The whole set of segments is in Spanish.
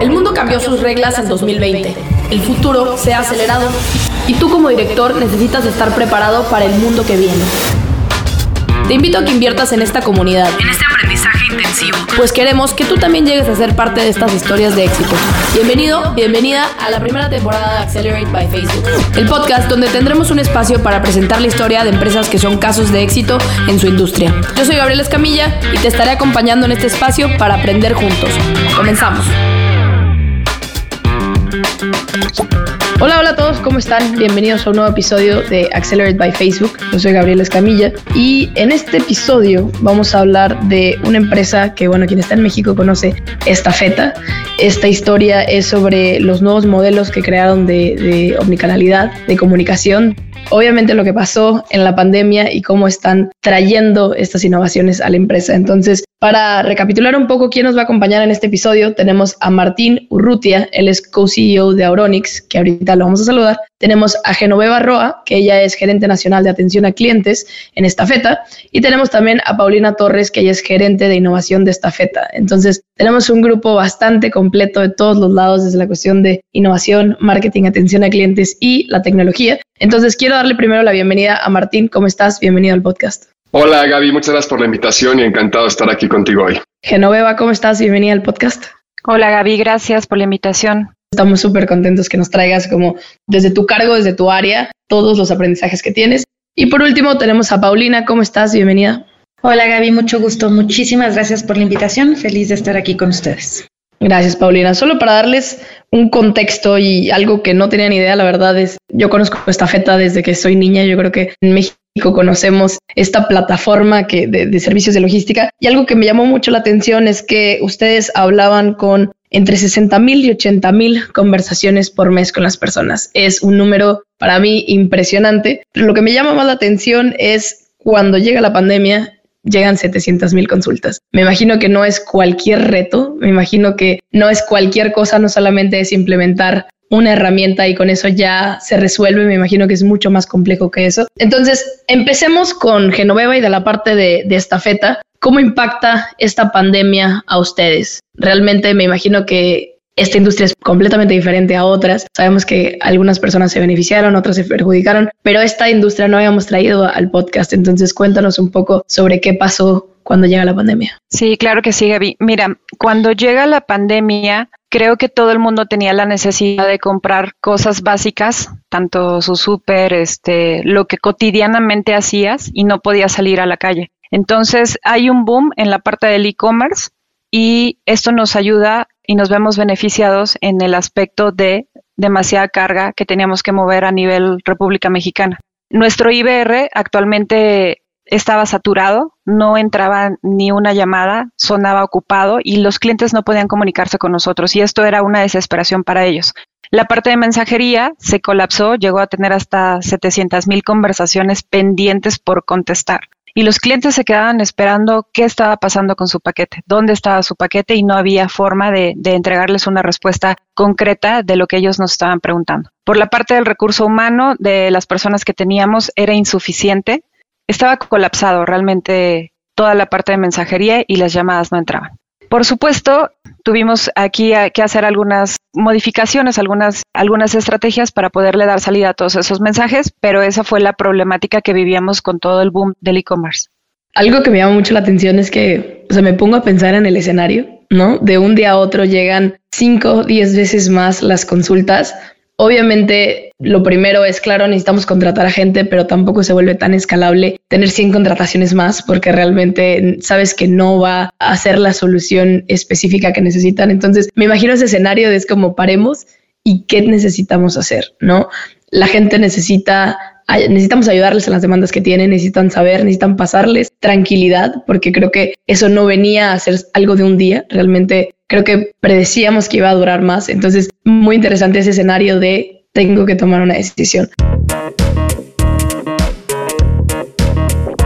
El mundo cambió sus reglas en 2020. El futuro se ha acelerado y tú como director necesitas estar preparado para el mundo que viene. Te invito a que inviertas en esta comunidad, en este aprendizaje intensivo, pues queremos que tú también llegues a ser parte de estas historias de éxito. Bienvenido, bienvenida a la primera temporada de Accelerate by Facebook, el podcast donde tendremos un espacio para presentar la historia de empresas que son casos de éxito en su industria. Yo soy Gabriel Escamilla y te estaré acompañando en este espacio para aprender juntos. Comenzamos. Hola, hola a todos, ¿cómo están? Bienvenidos a un nuevo episodio de Accelerate by Facebook. Yo soy Gabriel Escamilla y en este episodio vamos a hablar de una empresa que, bueno, quien está en México conoce Estafeta. Esta historia es sobre los nuevos modelos que crearon de omnicanalidad, de comunicación obviamente lo que pasó en la pandemia y cómo están trayendo estas innovaciones a la empresa. Entonces, para recapitular un poco quién nos va a acompañar en este episodio, tenemos a Martín Urrutia, él es co-CEO de Auronix, que ahorita lo vamos a saludar. Tenemos a Genoveva Roa, que ella es gerente nacional de atención a clientes en Estafeta. Y tenemos también a Paulina Torres, que ella es gerente de innovación de Estafeta. Entonces, tenemos un grupo bastante completo de todos los lados, desde la cuestión de innovación, marketing, atención a clientes y la tecnología. Entonces, quiero darle primero la bienvenida a Martín. ¿Cómo estás? Bienvenido al podcast. Hola Gaby, muchas gracias por la invitación y encantado de estar aquí contigo hoy. Genoveva, ¿cómo estás? Bienvenida al podcast. Hola Gaby, gracias por la invitación. Estamos súper contentos que nos traigas como desde tu cargo, desde tu área, todos los aprendizajes que tienes. Y por último tenemos a Paulina, ¿cómo estás? Bienvenida. Hola Gaby, mucho gusto. Muchísimas gracias por la invitación. Feliz de estar aquí con ustedes. Gracias, Paulina. Solo para darles un contexto y algo que no tenía ni idea, la verdad es, yo conozco esta feta desde que soy niña, yo creo que en México conocemos esta plataforma que, de, servicios de logística y algo que me llamó mucho la atención es que ustedes hablaban con entre 60 mil y 80 mil conversaciones por mes con las personas. Es un número para mí impresionante, pero lo que me llama más la atención es cuando llega la pandemia llegan 700 mil consultas. Me imagino que no es cualquier reto, me imagino que no es cualquier cosa, no solamente es implementar una herramienta y con eso ya se resuelve. Me imagino que es mucho más complejo que eso. Entonces, empecemos con Genoveva y de la parte de, de esta feta. ¿Cómo impacta esta pandemia a ustedes? Realmente me imagino que esta industria es completamente diferente a otras. Sabemos que algunas personas se beneficiaron, otras se perjudicaron, pero esta industria no habíamos traído al podcast. Entonces, cuéntanos un poco sobre qué pasó cuando llega la pandemia. Sí, claro que sí, Gaby. Mira, cuando llega la pandemia, creo que todo el mundo tenía la necesidad de comprar cosas básicas, tanto su súper, este, lo que cotidianamente hacías y no podías salir a la calle. Entonces hay un boom en la parte del e-commerce y esto nos ayuda y nos vemos beneficiados en el aspecto de demasiada carga que teníamos que mover a nivel República Mexicana. Nuestro IBR actualmente estaba saturado, no entraba ni una llamada, sonaba ocupado y los clientes no podían comunicarse con nosotros y esto era una desesperación para ellos. La parte de mensajería se colapsó, llegó a tener hasta 700 mil conversaciones pendientes por contestar. Y los clientes se quedaban esperando qué estaba pasando con su paquete, dónde estaba su paquete y no había forma de, de entregarles una respuesta concreta de lo que ellos nos estaban preguntando. Por la parte del recurso humano, de las personas que teníamos, era insuficiente estaba colapsado realmente toda la parte de mensajería y las llamadas no entraban. Por supuesto, tuvimos aquí que hacer algunas modificaciones, algunas, algunas estrategias para poderle dar salida a todos esos mensajes, pero esa fue la problemática que vivíamos con todo el boom del e-commerce. Algo que me llama mucho la atención es que, o sea, me pongo a pensar en el escenario, ¿no? De un día a otro llegan cinco, diez veces más las consultas, Obviamente, lo primero es, claro, necesitamos contratar a gente, pero tampoco se vuelve tan escalable tener 100 contrataciones más porque realmente sabes que no va a ser la solución específica que necesitan. Entonces, me imagino ese escenario de es como paremos y qué necesitamos hacer, ¿no? La gente necesita necesitamos ayudarles en las demandas que tienen, necesitan saber, necesitan pasarles tranquilidad, porque creo que eso no venía a ser algo de un día, realmente creo que predecíamos que iba a durar más. Entonces, muy interesante ese escenario de tengo que tomar una decisión.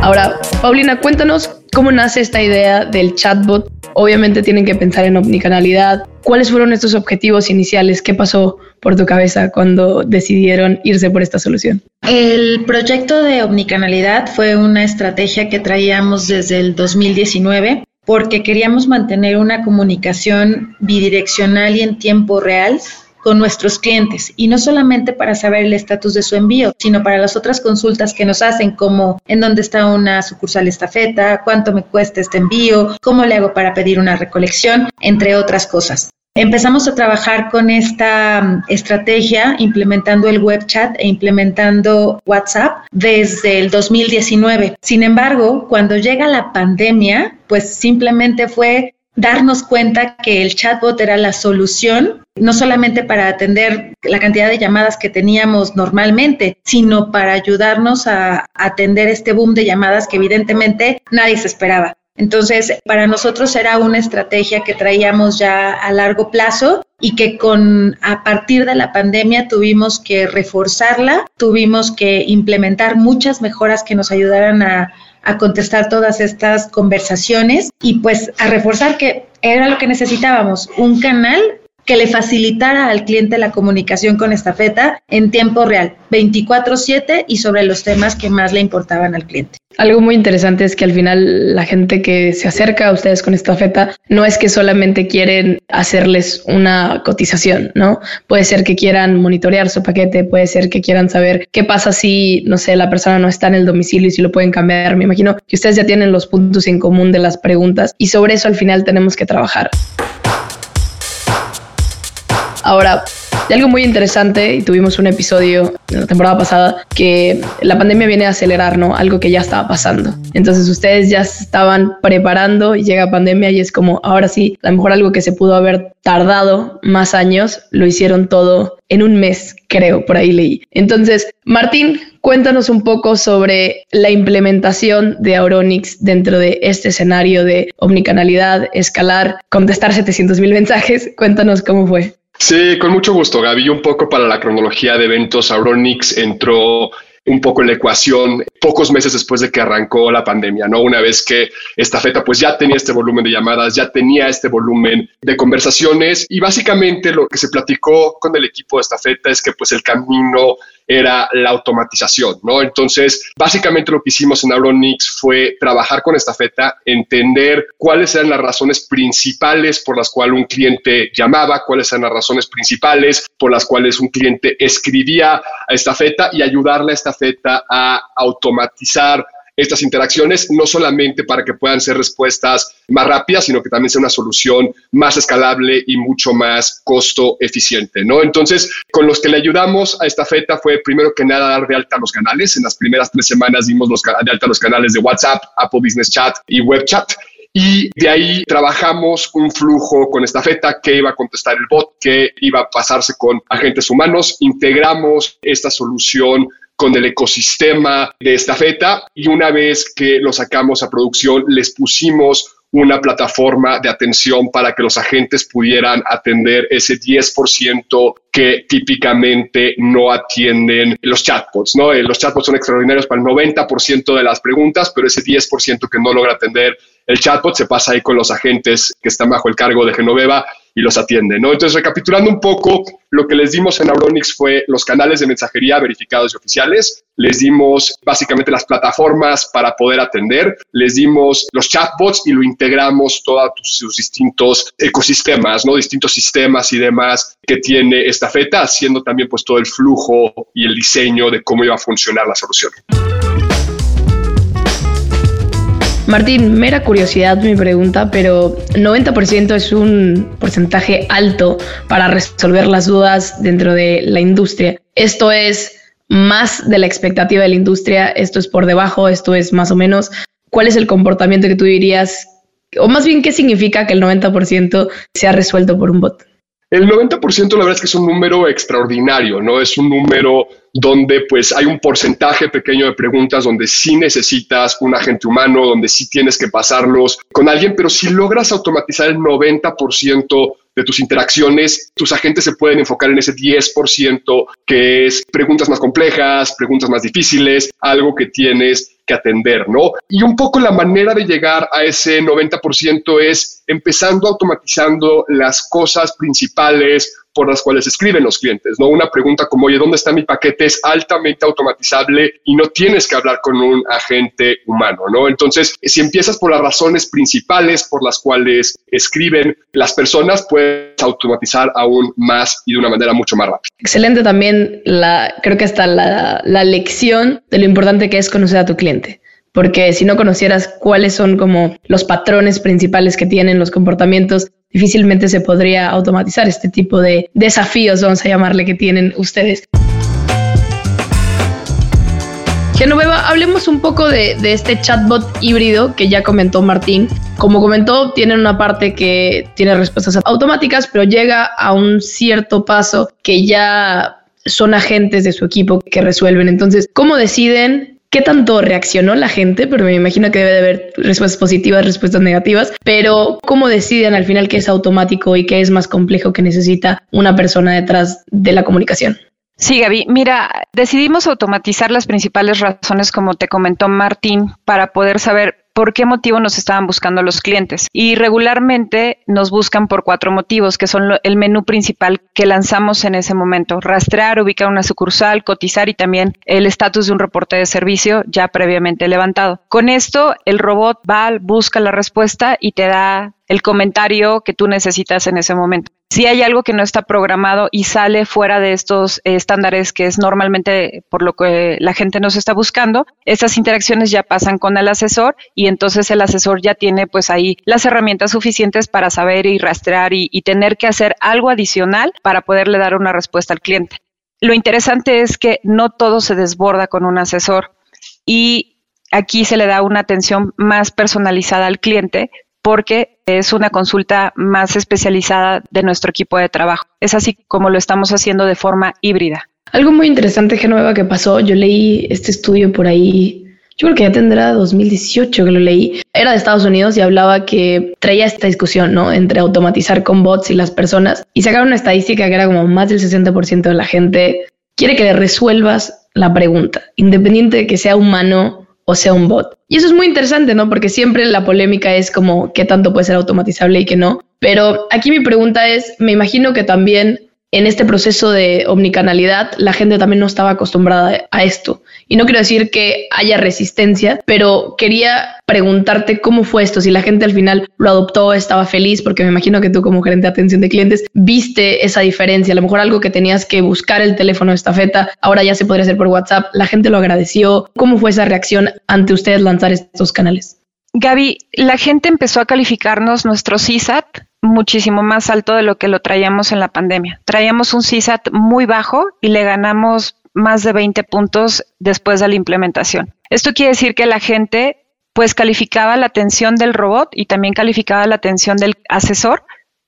Ahora, Paulina, cuéntanos cómo nace esta idea del chatbot. Obviamente tienen que pensar en omnicanalidad. ¿Cuáles fueron estos objetivos iniciales? ¿Qué pasó por tu cabeza cuando decidieron irse por esta solución? El proyecto de omnicanalidad fue una estrategia que traíamos desde el 2019 porque queríamos mantener una comunicación bidireccional y en tiempo real con nuestros clientes y no solamente para saber el estatus de su envío, sino para las otras consultas que nos hacen como en dónde está una sucursal estafeta, cuánto me cuesta este envío, cómo le hago para pedir una recolección, entre otras cosas. Empezamos a trabajar con esta mm, estrategia implementando el web chat e implementando WhatsApp desde el 2019. Sin embargo, cuando llega la pandemia, pues simplemente fue darnos cuenta que el chatbot era la solución, no solamente para atender la cantidad de llamadas que teníamos normalmente, sino para ayudarnos a atender este boom de llamadas que evidentemente nadie se esperaba. Entonces, para nosotros era una estrategia que traíamos ya a largo plazo y que con a partir de la pandemia tuvimos que reforzarla, tuvimos que implementar muchas mejoras que nos ayudaran a, a contestar todas estas conversaciones y pues a reforzar que era lo que necesitábamos, un canal que le facilitara al cliente la comunicación con estafeta en tiempo real, 24/7 y sobre los temas que más le importaban al cliente. Algo muy interesante es que al final la gente que se acerca a ustedes con estafeta no es que solamente quieren hacerles una cotización, ¿no? Puede ser que quieran monitorear su paquete, puede ser que quieran saber qué pasa si, no sé, la persona no está en el domicilio y si lo pueden cambiar. Me imagino que ustedes ya tienen los puntos en común de las preguntas y sobre eso al final tenemos que trabajar. Ahora, algo muy interesante, y tuvimos un episodio en la temporada pasada, que la pandemia viene a acelerar, ¿no? Algo que ya estaba pasando. Entonces ustedes ya estaban preparando y llega pandemia y es como, ahora sí, a lo mejor algo que se pudo haber tardado más años, lo hicieron todo en un mes, creo, por ahí leí. Entonces, Martín, cuéntanos un poco sobre la implementación de Auronix dentro de este escenario de omnicanalidad, escalar, contestar 700 mil mensajes. Cuéntanos cómo fue. Sí, con mucho gusto, Gaby. Un poco para la cronología de eventos, Auronix entró un poco en la ecuación pocos meses después de que arrancó la pandemia, ¿no? Una vez que esta feta pues ya tenía este volumen de llamadas, ya tenía este volumen de conversaciones y básicamente lo que se platicó con el equipo de esta feta es que pues el camino era la automatización, ¿no? Entonces, básicamente lo que hicimos en Auronix fue trabajar con esta feta, entender cuáles eran las razones principales por las cuales un cliente llamaba, cuáles eran las razones principales por las cuales un cliente escribía a esta feta y ayudarle a esta feta a automatizar estas interacciones, no solamente para que puedan ser respuestas más rápidas, sino que también sea una solución más escalable y mucho más costo eficiente, ¿no? Entonces, con los que le ayudamos a esta feta fue primero que nada dar de alta los canales. En las primeras tres semanas dimos los, de alta los canales de WhatsApp, Apple Business Chat y Web Chat. Y de ahí trabajamos un flujo con esta feta que iba a contestar el bot, que iba a pasarse con agentes humanos. Integramos esta solución con el ecosistema de esta feta y una vez que lo sacamos a producción les pusimos una plataforma de atención para que los agentes pudieran atender ese 10% que típicamente no atienden los chatbots, ¿no? Eh, los chatbots son extraordinarios para el 90% de las preguntas, pero ese 10% que no logra atender el chatbot se pasa ahí con los agentes que están bajo el cargo de Genoveva y los atiende, ¿no? Entonces, recapitulando un poco, lo que les dimos en Auronix fue los canales de mensajería verificados y oficiales, les dimos básicamente las plataformas para poder atender, les dimos los chatbots y lo integramos todos sus distintos ecosistemas, ¿no? Distintos sistemas y demás que tiene esta feta, haciendo también pues todo el flujo y el diseño de cómo iba a funcionar la solución. Martín, mera curiosidad mi pregunta, pero 90% es un porcentaje alto para resolver las dudas dentro de la industria. Esto es más de la expectativa de la industria, esto es por debajo, esto es más o menos. ¿Cuál es el comportamiento que tú dirías, o más bien qué significa que el 90% sea resuelto por un bot? El 90% la verdad es que es un número extraordinario, ¿no? Es un número donde pues hay un porcentaje pequeño de preguntas donde sí necesitas un agente humano, donde sí tienes que pasarlos con alguien, pero si logras automatizar el 90% de tus interacciones, tus agentes se pueden enfocar en ese 10% que es preguntas más complejas, preguntas más difíciles, algo que tienes que atender, ¿no? Y un poco la manera de llegar a ese 90% es empezando automatizando las cosas principales por las cuales escriben los clientes, ¿no? Una pregunta como, oye, ¿dónde está mi paquete? Es altamente automatizable y no tienes que hablar con un agente humano, ¿no? Entonces, si empiezas por las razones principales por las cuales escriben las personas, puedes automatizar aún más y de una manera mucho más rápida. Excelente también, la, creo que hasta la, la lección de lo importante que es conocer a tu cliente porque si no conocieras cuáles son como los patrones principales que tienen los comportamientos, difícilmente se podría automatizar este tipo de desafíos, vamos a llamarle, que tienen ustedes. Genoveva, hablemos un poco de, este chatbot híbrido que ya comentó Martín. Como comentó, tienen una parte que tiene respuestas automáticas, pero llega a un cierto paso que ya son agentes de su equipo que resuelven. Entonces, ¿cómo deciden qué tanto reaccionó la gente, pero me imagino que debe de haber respuestas positivas, respuestas negativas, pero cómo deciden al final qué es automático y qué es más complejo que necesita una persona detrás de la comunicación. Sí, Gaby. Mira, decidimos automatizar las principales razones, como te comentó Martín, para poder saber por qué motivo nos estaban buscando los clientes. Y regularmente nos buscan por cuatro motivos, que son el menú principal que lanzamos en ese momento. Rastrear, ubicar una sucursal, cotizar y también el estatus de un reporte de servicio ya previamente levantado. Con esto, el robot va, busca la respuesta y te da el comentario que tú necesitas en ese momento. Si hay algo que no está programado y sale fuera de estos eh, estándares que es normalmente por lo que la gente nos está buscando, esas interacciones ya pasan con el asesor y entonces el asesor ya tiene pues ahí las herramientas suficientes para saber y rastrear y, y tener que hacer algo adicional para poderle dar una respuesta al cliente. Lo interesante es que no todo se desborda con un asesor y aquí se le da una atención más personalizada al cliente porque es una consulta más especializada de nuestro equipo de trabajo. Es así como lo estamos haciendo de forma híbrida. Algo muy interesante, Genoveva, que pasó, yo leí este estudio por ahí, yo creo que ya tendrá 2018 que lo leí, era de Estados Unidos y hablaba que traía esta discusión, ¿no? Entre automatizar con bots y las personas. Y sacaron una estadística que era como más del 60% de la gente quiere que le resuelvas la pregunta, independiente de que sea humano o sea un bot. Y eso es muy interesante, ¿no? Porque siempre la polémica es como qué tanto puede ser automatizable y qué no. Pero aquí mi pregunta es, me imagino que también en este proceso de omnicanalidad la gente también no estaba acostumbrada a esto. Y no quiero decir que haya resistencia, pero quería preguntarte cómo fue esto, si la gente al final lo adoptó, estaba feliz, porque me imagino que tú como gerente de atención de clientes viste esa diferencia, a lo mejor algo que tenías que buscar el teléfono de estafeta, ahora ya se podría hacer por WhatsApp, la gente lo agradeció. ¿Cómo fue esa reacción ante ustedes lanzar estos canales? Gaby, la gente empezó a calificarnos nuestro CSAT muchísimo más alto de lo que lo traíamos en la pandemia. Traíamos un CSAT muy bajo y le ganamos más de 20 puntos después de la implementación. Esto quiere decir que la gente pues calificaba la atención del robot y también calificaba la atención del asesor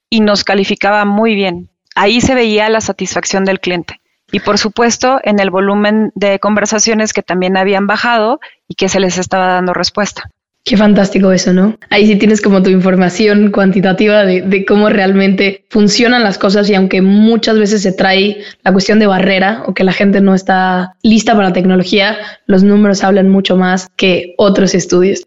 y nos calificaba muy bien. Ahí se veía la satisfacción del cliente. Y por supuesto, en el volumen de conversaciones que también habían bajado y que se les estaba dando respuesta. Qué fantástico eso, ¿no? Ahí sí tienes como tu información cuantitativa de, cómo realmente funcionan las cosas y aunque muchas veces se trae la cuestión de barrera o que la gente no está lista para la tecnología, los números hablan mucho más que otros estudios.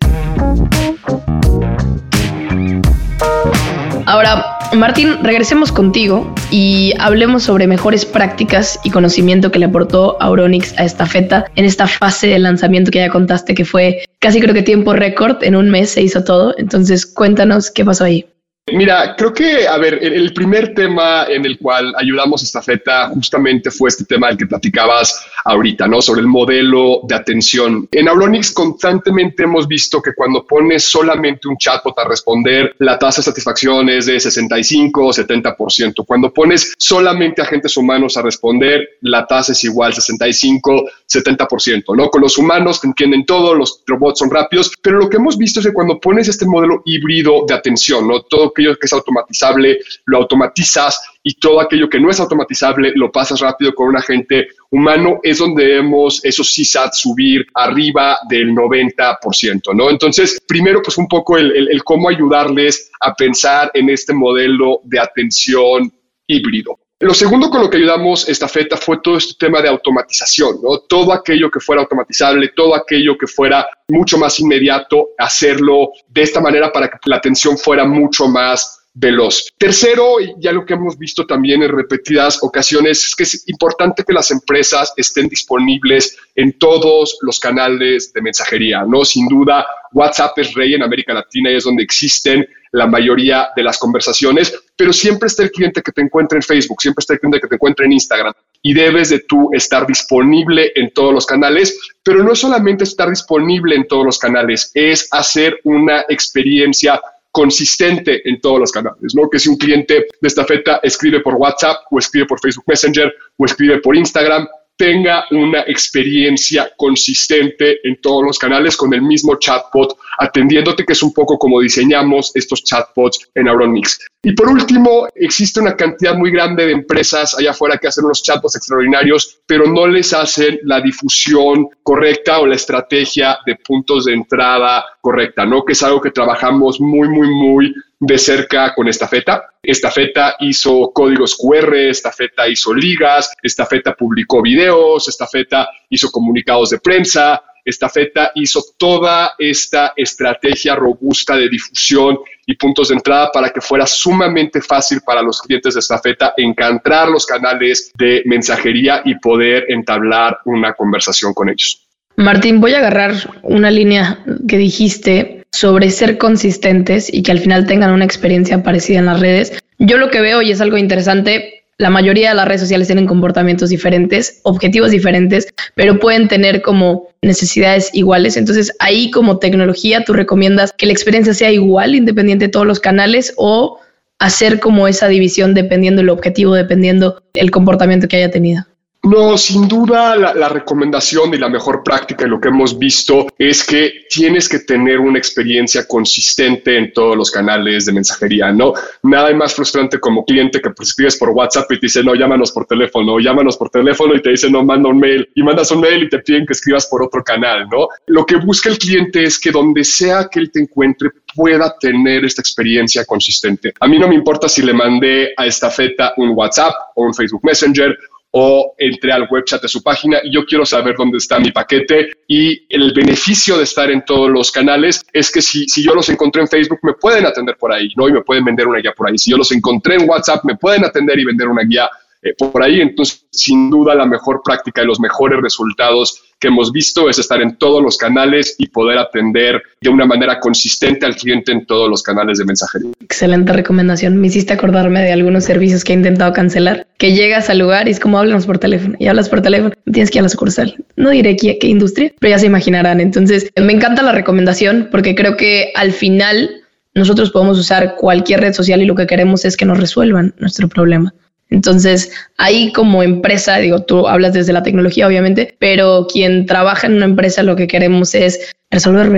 Ahora, Martín, regresemos contigo y hablemos sobre mejores prácticas y conocimiento que le aportó Auronix a esta feta en esta fase de lanzamiento que ya contaste que fue casi creo que tiempo récord, en un mes se hizo todo. Entonces, cuéntanos qué pasó ahí. Mira, creo que, a ver, el, primer tema en el cual ayudamos a esta feta justamente fue este tema del que platicabas ahorita, ¿no? Sobre el modelo de atención. En Auronix constantemente hemos visto que cuando pones solamente un chatbot a responder, la tasa de satisfacción es de 65 o 70%. Cuando pones solamente agentes humanos a responder, la tasa es igual, 65, 70%, ¿no? Con los humanos te entienden todo, los robots son rápidos, pero lo que hemos visto es que cuando pones este modelo híbrido de atención, ¿no? Todo aquello que es automatizable lo automatizas y todo aquello que no es automatizable lo pasas rápido con un agente humano, es donde vemos esos CSAT subir arriba del 90%, ¿no? Entonces, primero, pues un poco el cómo ayudarles a pensar en este modelo de atención híbrido. Lo segundo con lo que ayudamos esta feta fue todo este tema de automatización, ¿no? Todo aquello que fuera automatizable, todo aquello que fuera mucho más inmediato, hacerlo de esta manera para que la atención fuera mucho más veloz. Tercero, ya lo que hemos visto también en repetidas ocasiones, es que es importante que las empresas estén disponibles en todos los canales de mensajería, ¿no? Sin duda, WhatsApp es rey en América Latina y es donde existen la mayoría de las conversaciones, pero siempre está el cliente que te encuentra en Facebook, siempre está el cliente que te encuentra en Instagram y debes de tú estar disponible en todos los canales, pero no solamente estar disponible en todos los canales, es hacer una experiencia consistente en todos los canales, ¿no? Que si un cliente de esta feta escribe por WhatsApp o escribe por Facebook Messenger o escribe por Instagram, tenga una experiencia consistente en todos los canales con el mismo chatbot, atendiéndote, que es un poco como diseñamos estos chatbots en Auronix. Y por último, existe una cantidad muy grande de empresas allá afuera que hacen unos chatbots extraordinarios, pero no les hacen la difusión correcta o la estrategia de puntos de entrada correcta, ¿no? Que es algo que trabajamos muy, muy, muy de cerca con esta feta. Esta feta hizo códigos QR, esta feta hizo ligas, esta feta publicó videos, esta feta hizo comunicados de prensa, esta feta hizo toda esta estrategia robusta de difusión y puntos de entrada para que fuera sumamente fácil para los clientes de esta feta encontrar los canales de mensajería y poder entablar una conversación con ellos. Martín, voy a agarrar una línea que dijiste sobre ser consistentes y que al final tengan una experiencia parecida en las redes. Yo lo que veo y es algo interesante, la mayoría de las redes sociales tienen comportamientos diferentes, objetivos diferentes, pero pueden tener como necesidades iguales. Entonces ahí como tecnología tú recomiendas que la experiencia sea igual independiente de todos los canales o hacer como esa división dependiendo el objetivo, dependiendo el comportamiento que haya tenido. No, sin duda la, recomendación y la mejor práctica y lo que hemos visto es que tienes que tener una experiencia consistente en todos los canales de mensajería, ¿no? Nada más frustrante como cliente que pues, escribes por WhatsApp y te dice, no, llámanos por teléfono, llámanos por teléfono y te dice, no, manda un mail y mandas un mail y te piden que escribas por otro canal, ¿no? Lo que busca el cliente es que donde sea que él te encuentre pueda tener esta experiencia consistente. A mí no me importa si le mandé a esta feta un WhatsApp o un Facebook Messenger o entré al web chat de su página y yo quiero saber dónde está mi paquete y el beneficio de estar en todos los canales es que si, si yo los encontré en Facebook me pueden atender por ahí, ¿no? Y me pueden vender una guía por ahí. Si yo los encontré en WhatsApp me pueden atender y vender una guía eh, por ahí. Entonces, sin duda, la mejor práctica y los mejores resultados que hemos visto es estar en todos los canales y poder atender de una manera consistente al cliente en todos los canales de mensajería. Excelente recomendación. Me hiciste acordarme de algunos servicios que he intentado cancelar, que llegas al lugar y es como háblanos por teléfono y hablas por teléfono, tienes que ir a la sucursal. No diré qué, qué industria, pero ya se imaginarán. Entonces, me encanta la recomendación porque creo que al final nosotros podemos usar cualquier red social y lo que queremos es que nos resuelvan nuestro problema. Entonces, ahí como empresa, digo, tú hablas desde la tecnología, obviamente, pero quien trabaja en una empresa lo que queremos es resolver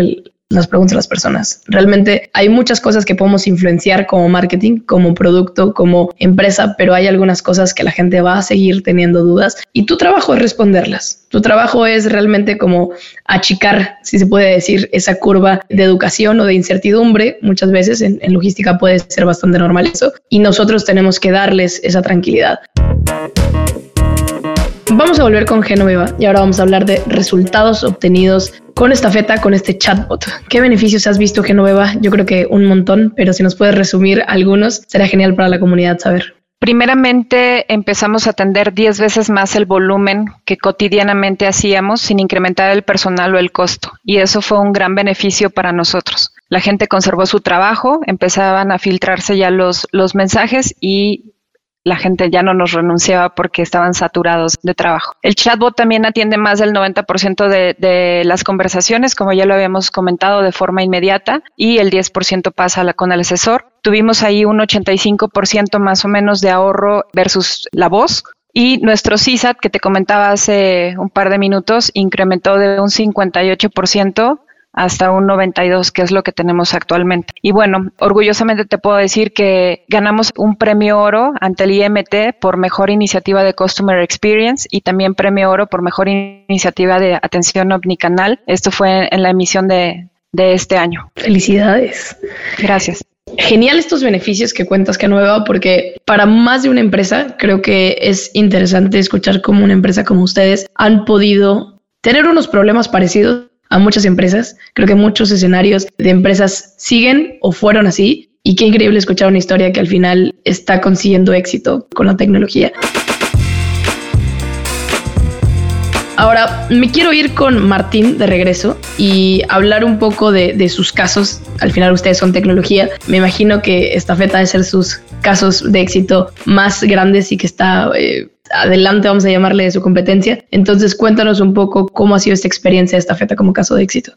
las preguntas a las personas. Realmente hay muchas cosas que podemos influenciar como marketing, como producto, como empresa, pero hay algunas cosas que la gente va a seguir teniendo dudas y tu trabajo es responderlas. Tu trabajo es realmente como achicar, si se puede decir, esa curva de educación o de incertidumbre. Muchas veces en, en logística puede ser bastante normal eso y nosotros tenemos que darles esa tranquilidad. Vamos a volver con Genoveva y ahora vamos a hablar de resultados obtenidos con esta feta, con este chatbot. ¿Qué beneficios has visto, Genoveva? Yo creo que un montón, pero si nos puedes resumir algunos, será genial para la comunidad saber. Primeramente empezamos a atender 10 veces más el volumen que cotidianamente hacíamos sin incrementar el personal o el costo. Y eso fue un gran beneficio para nosotros. La gente conservó su trabajo, empezaban a filtrarse ya los, los mensajes y la gente ya no nos renunciaba porque estaban saturados de trabajo. El chatbot también atiende más del 90% de, de, las conversaciones, como ya lo habíamos comentado, de forma inmediata y el 10% pasa con el asesor. Tuvimos ahí un 85% más o menos de ahorro versus la voz. Y nuestro CISAT, que te comentaba hace un par de minutos, incrementó de un 58% hasta un 92, que es lo que tenemos actualmente. Y bueno, orgullosamente te puedo decir que ganamos un premio oro ante el IMT por mejor iniciativa de Customer Experience y también premio oro por mejor iniciativa de atención omnicanal. Esto fue en la emisión de, de este año. Felicidades. Gracias. Genial estos beneficios que cuentas, que nueva, porque para más de una empresa creo que es interesante escuchar cómo una empresa como ustedes han podido tener unos problemas parecidos a muchas empresas. Creo que muchos escenarios de empresas siguen o fueron así y qué increíble escuchar una historia que al final está consiguiendo éxito con la tecnología. Ahora, me quiero ir con Martín de regreso y hablar un poco de, sus casos. Al final ustedes son tecnología. Me imagino que esta feta de ser sus casos de éxito más grandes y que está eh, adelante, vamos a llamarle, de su competencia. Entonces, cuéntanos un poco cómo ha sido esta experiencia de esta feta como caso de éxito.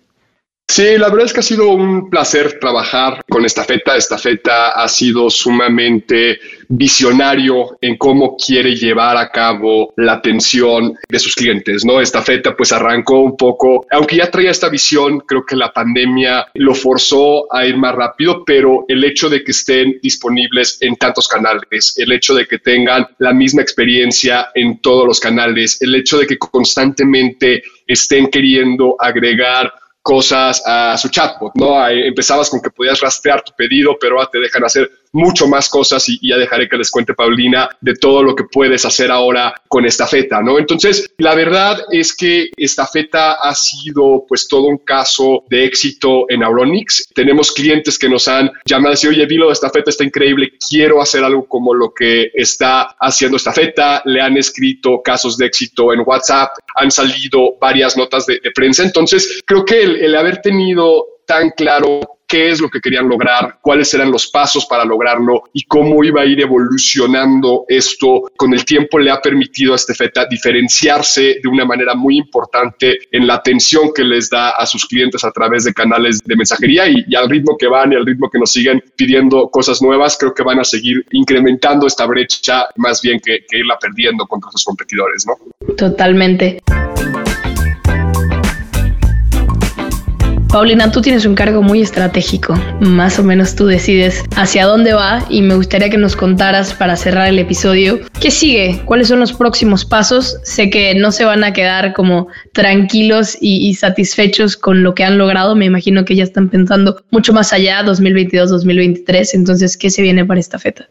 Sí, la verdad es que ha sido un placer trabajar con esta feta. Esta feta ha sido sumamente visionario en cómo quiere llevar a cabo la atención de sus clientes, ¿no? Esta feta pues arrancó un poco, aunque ya traía esta visión, creo que la pandemia lo forzó a ir más rápido, pero el hecho de que estén disponibles en tantos canales, el hecho de que tengan la misma experiencia en todos los canales, el hecho de que constantemente estén queriendo agregar cosas a su chatbot, ¿no? Empezabas con que podías rastrear tu pedido, pero ahora te dejan hacer mucho más cosas y, ya dejaré que les cuente Paulina de todo lo que puedes hacer ahora con esta feta, ¿no? Entonces, la verdad es que esta feta ha sido pues todo un caso de éxito en Auronix. Tenemos clientes que nos han llamado y decir, oye, Vilo, esta feta está increíble, quiero hacer algo como lo que está haciendo esta feta. Le han escrito casos de éxito en WhatsApp, han salido varias notas de, prensa. Entonces, creo que el haber tenido tan claro qué es lo que querían lograr, cuáles eran los pasos para lograrlo y cómo iba a ir evolucionando esto con el tiempo le ha permitido a este feta diferenciarse de una manera muy importante en la atención que les da a sus clientes a través de canales de mensajería y, al ritmo que van y al ritmo que nos siguen pidiendo cosas nuevas, creo que van a seguir incrementando esta brecha más bien que, que irla perdiendo contra sus competidores, ¿no? Totalmente. Paulina, tú tienes un cargo muy estratégico. Más o menos tú decides hacia dónde va y me gustaría que nos contaras para cerrar el episodio qué sigue, cuáles son los próximos pasos. Sé que no se van a quedar como tranquilos y, satisfechos con lo que han logrado. Me imagino que ya están pensando mucho más allá, 2022-2023. Entonces, ¿qué se viene para esta feta?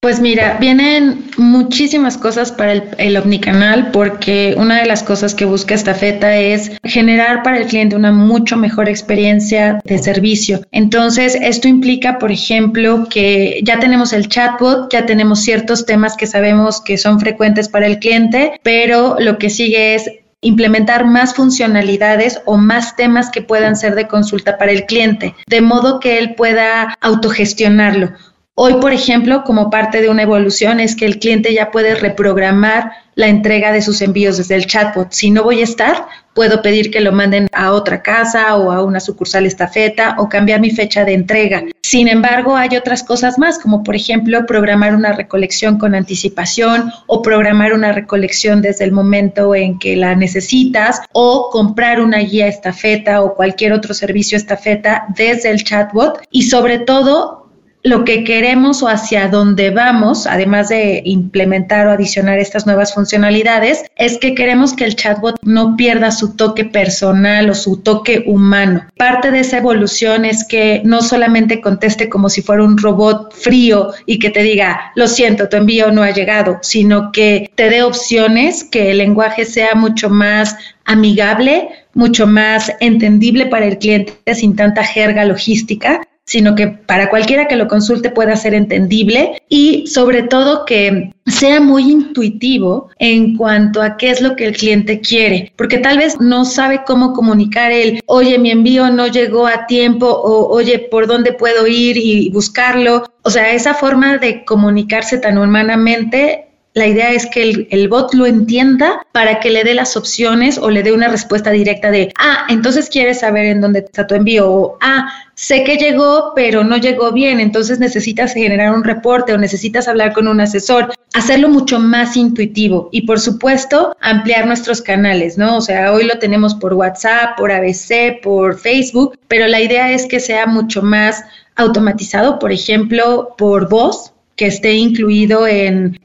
Pues mira, vienen muchísimas cosas para el, omnicanal porque una de las cosas que busca esta feta es generar para el cliente una mucho mejor experiencia de servicio. Entonces, esto implica, por ejemplo, que ya tenemos el chatbot, ya tenemos ciertos temas que sabemos que son frecuentes para el cliente, pero lo que sigue es implementar más funcionalidades o más temas que puedan ser de consulta para el cliente, de modo que él pueda autogestionarlo. Hoy, por ejemplo, como parte de una evolución es que el cliente ya puede reprogramar la entrega de sus envíos desde el chatbot. Si no voy a estar, puedo pedir que lo manden a otra casa o a una sucursal estafeta o cambiar mi fecha de entrega. Sin embargo, hay otras cosas más, como por ejemplo programar una recolección con anticipación o programar una recolección desde el momento en que la necesitas o comprar una guía estafeta o cualquier otro servicio estafeta desde el chatbot y sobre todo lo que queremos o hacia dónde vamos, además de implementar o adicionar estas nuevas funcionalidades, es que queremos que el chatbot no pierda su toque personal o su toque humano. Parte de esa evolución es que no solamente conteste como si fuera un robot frío y que te diga, lo siento, tu envío no ha llegado, sino que te dé opciones, que el lenguaje sea mucho más amigable, mucho más entendible para el cliente sin tanta jerga logística sino que para cualquiera que lo consulte pueda ser entendible y sobre todo que sea muy intuitivo en cuanto a qué es lo que el cliente quiere, porque tal vez no sabe cómo comunicar el, oye, mi envío no llegó a tiempo o oye, ¿por dónde puedo ir y buscarlo? O sea, esa forma de comunicarse tan humanamente la idea es que el, bot lo entienda para que le dé las opciones o le dé una respuesta directa de, ah, entonces quieres saber en dónde está tu envío o, ah, sé que llegó, pero no llegó bien, entonces necesitas generar un reporte o necesitas hablar con un asesor, hacerlo mucho más intuitivo y por supuesto ampliar nuestros canales, ¿no? O sea, hoy lo tenemos por WhatsApp, por ABC, por Facebook, pero la idea es que sea mucho más automatizado, por ejemplo, por voz, que esté incluido en,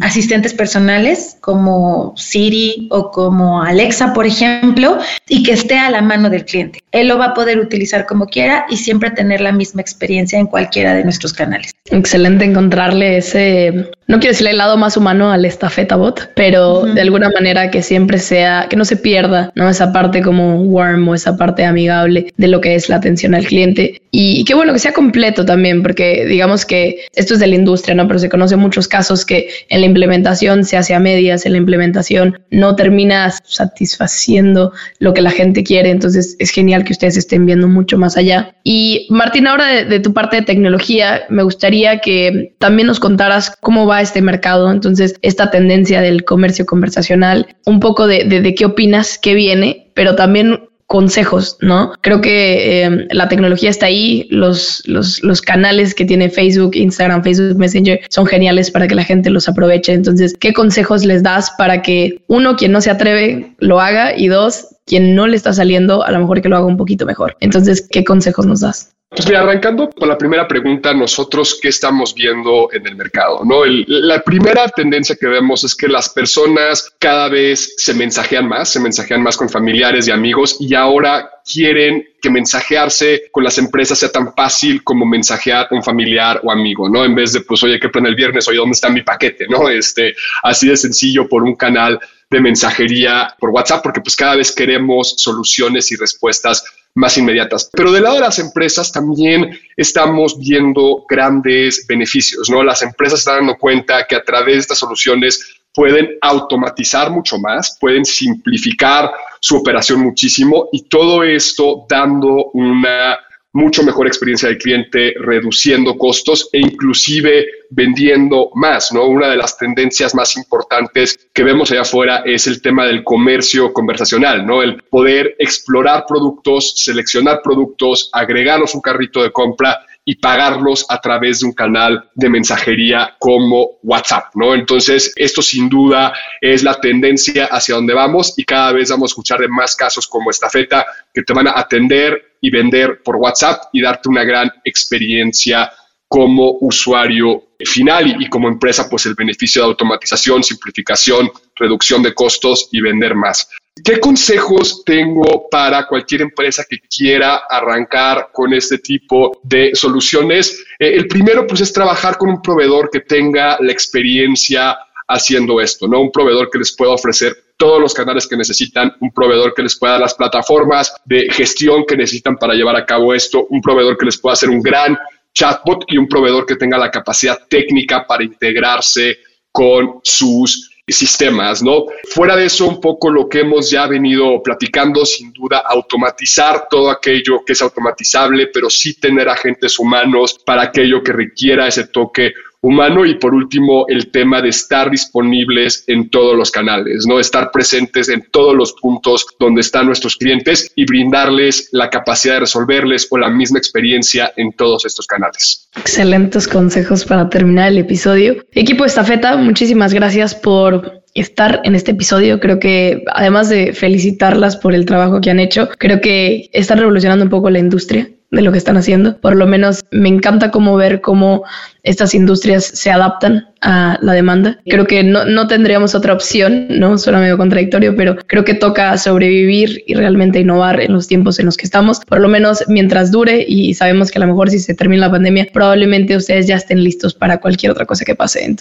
asistentes personales como Siri o como Alexa, por ejemplo, y que esté a la mano del cliente. Él lo va a poder utilizar como quiera y siempre tener la misma experiencia en cualquiera de nuestros canales. Excelente encontrarle ese no quiero decirle el lado más humano al estafeta bot, pero de alguna manera que siempre sea, que no se pierda, ¿no? Esa parte como warm o esa parte amigable de lo que es la atención al cliente. Y, qué bueno que sea completo también, porque digamos que esto es de la industria, ¿no? Pero se conocen muchos casos que en la implementación se hace a medias, en la implementación no termina satisfaciendo lo que la gente quiere. Entonces es genial que ustedes estén viendo mucho más allá. Y Martín, ahora de, tu parte de tecnología, me gustaría que también nos contaras cómo va este mercado. Entonces, esta tendencia del comercio conversacional, un poco de, de qué opinas, qué viene, pero también consejos, ¿no? Creo que em, la tecnología está ahí, los, los, los, canales que tiene Facebook, Instagram, Facebook Messenger son geniales para que la gente los aproveche. Entonces, ¿qué consejos les das para que uno, quien no se atreve, lo haga y dos, quien no le está saliendo, a lo mejor que lo haga un poquito mejor? Entonces, ¿qué consejos nos das? Pues mira, arrancando con la primera pregunta, nosotros qué estamos viendo en el mercado, ¿no? la primera tendencia que vemos es que las personas cada vez se mensajean más, se mensajean más con familiares y amigos y ahora quieren que mensajearse con las empresas sea tan fácil como mensajear un familiar o amigo, ¿no? En vez de, pues, oye, ¿qué plan el viernes? Oye, ¿dónde está mi paquete? ¿No? Este, así de sencillo por un canal de mensajería por WhatsApp, porque pues cada vez queremos soluciones y respuestas más inmediatas. Pero del lado de las empresas también estamos viendo grandes beneficios, ¿no? Las empresas están dando cuenta que a través de estas soluciones pueden automatizar mucho más, pueden simplificar su operación muchísimo y todo esto dando una mucho mejor experiencia del cliente, reduciendo costos e inclusive vendiendo más, ¿no? Una de las tendencias más importantes que vemos allá afuera es el tema del comercio conversacional, ¿no? El poder explorar productos, seleccionar productos, agregarlos un carrito de compra y pagarlos a través de un canal de mensajería como WhatsApp, ¿no? Entonces, esto sin duda es la tendencia hacia donde vamos y cada vez vamos a escuchar de más casos como esta feta que te van a atender y vender por WhatsApp y darte una gran experiencia como usuario final y, como empresa, pues el beneficio de automatización, simplificación, reducción de costos y vender más. ¿Qué consejos tengo para cualquier empresa que quiera arrancar con este tipo de soluciones? Eh, el primero, pues, es trabajar con un proveedor que tenga la experiencia haciendo esto, ¿no? Un proveedor que les pueda ofrecer todos los canales que necesitan, un proveedor que les pueda dar las plataformas de gestión que necesitan para llevar a cabo esto, un proveedor que les pueda hacer un gran chatbot y un proveedor que tenga la capacidad técnica para integrarse con sus sistemas, ¿no? Fuera de eso, un poco lo que hemos ya venido platicando, sin duda, automatizar todo aquello que es automatizable, pero sí tener agentes humanos para aquello que requiera ese toque humano y por último el tema de estar disponibles en todos los canales, ¿no? Estar presentes en todos los puntos donde están nuestros clientes y brindarles la capacidad de resolverles o la misma experiencia en todos estos canales. Excelentes consejos para terminar el episodio. Equipo de Estafeta, muchísimas gracias por estar en este episodio. Creo que además de felicitarlas por el trabajo que han hecho, creo que están revolucionando un poco la industria de lo que están haciendo. Por lo menos me encanta cómo ver cómo estas industrias se adaptan a la demanda. Creo que no, no tendríamos otra opción, ¿no? Suena medio contradictorio, pero creo que toca sobrevivir y realmente innovar en los tiempos en los que estamos, por lo menos mientras dure y sabemos que a lo mejor si se termina la pandemia, probablemente ustedes ya estén listos para cualquier otra cosa que pase.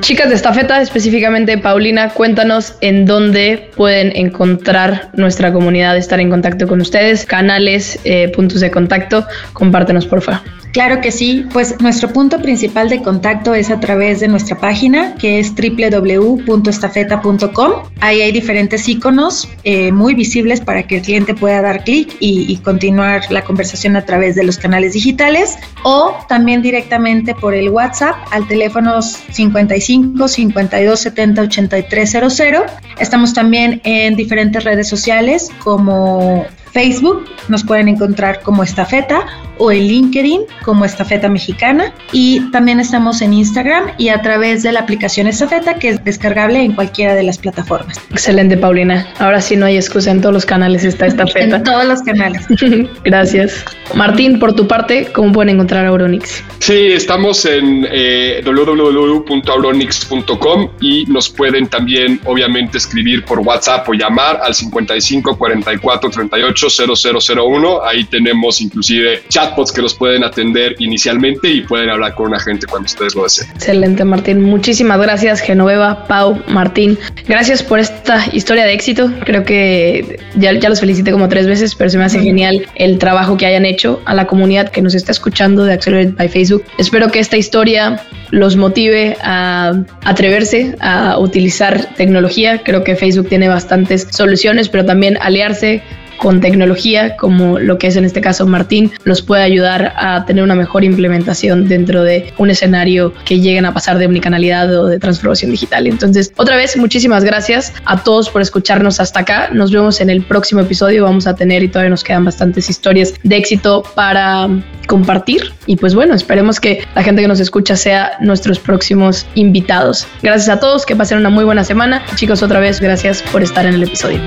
Chicas de estafeta, específicamente Paulina, cuéntanos en dónde pueden encontrar nuestra comunidad, estar en contacto con ustedes, canales, eh, puntos de contacto. Compártenos, por favor. Claro que sí, pues nuestro punto principal de contacto es a través de nuestra página que es www.estafeta.com. Ahí hay diferentes iconos eh, muy visibles para que el cliente pueda dar clic y, y, continuar la conversación a través de los canales digitales o también directamente por el WhatsApp al teléfono 55 52 70 83 00. Estamos también en diferentes redes sociales como Facebook nos pueden encontrar como Estafeta o en LinkedIn como Estafeta Mexicana y también estamos en Instagram y a través de la aplicación Estafeta que es descargable en cualquiera de las plataformas. Excelente, Paulina. Ahora sí no hay excusa, en todos los canales está Estafeta. en todos los canales. Gracias. Martín, por tu parte, ¿cómo pueden encontrar Auronix? Sí, estamos en eh, www.auronix.com y nos pueden también, obviamente, escribir por WhatsApp o llamar al 55 44 38 0001. Ahí tenemos inclusive chat chatbots que los pueden atender inicialmente y pueden hablar con un agente cuando ustedes lo deseen. Excelente, Martín. Muchísimas gracias, Genoveva, Pau, Martín. Gracias por esta historia de éxito. Creo que ya, ya los felicité como tres veces, pero se me hace genial el trabajo que hayan hecho a la comunidad que nos está escuchando de Accelerate by Facebook. Espero que esta historia los motive a atreverse a utilizar tecnología. Creo que Facebook tiene bastantes soluciones, pero también aliarse con tecnología, como lo que es en este caso Martín, los puede ayudar a tener una mejor implementación dentro de un escenario que lleguen a pasar de omnicanalidad o de transformación digital. Entonces, otra vez, muchísimas gracias a todos por escucharnos hasta acá. Nos vemos en el próximo episodio. Vamos a tener y todavía nos quedan bastantes historias de éxito para compartir. Y pues bueno, esperemos que la gente que nos escucha sea nuestros próximos invitados. Gracias a todos, que pasen una muy buena semana. Chicos, otra vez, gracias por estar en el episodio.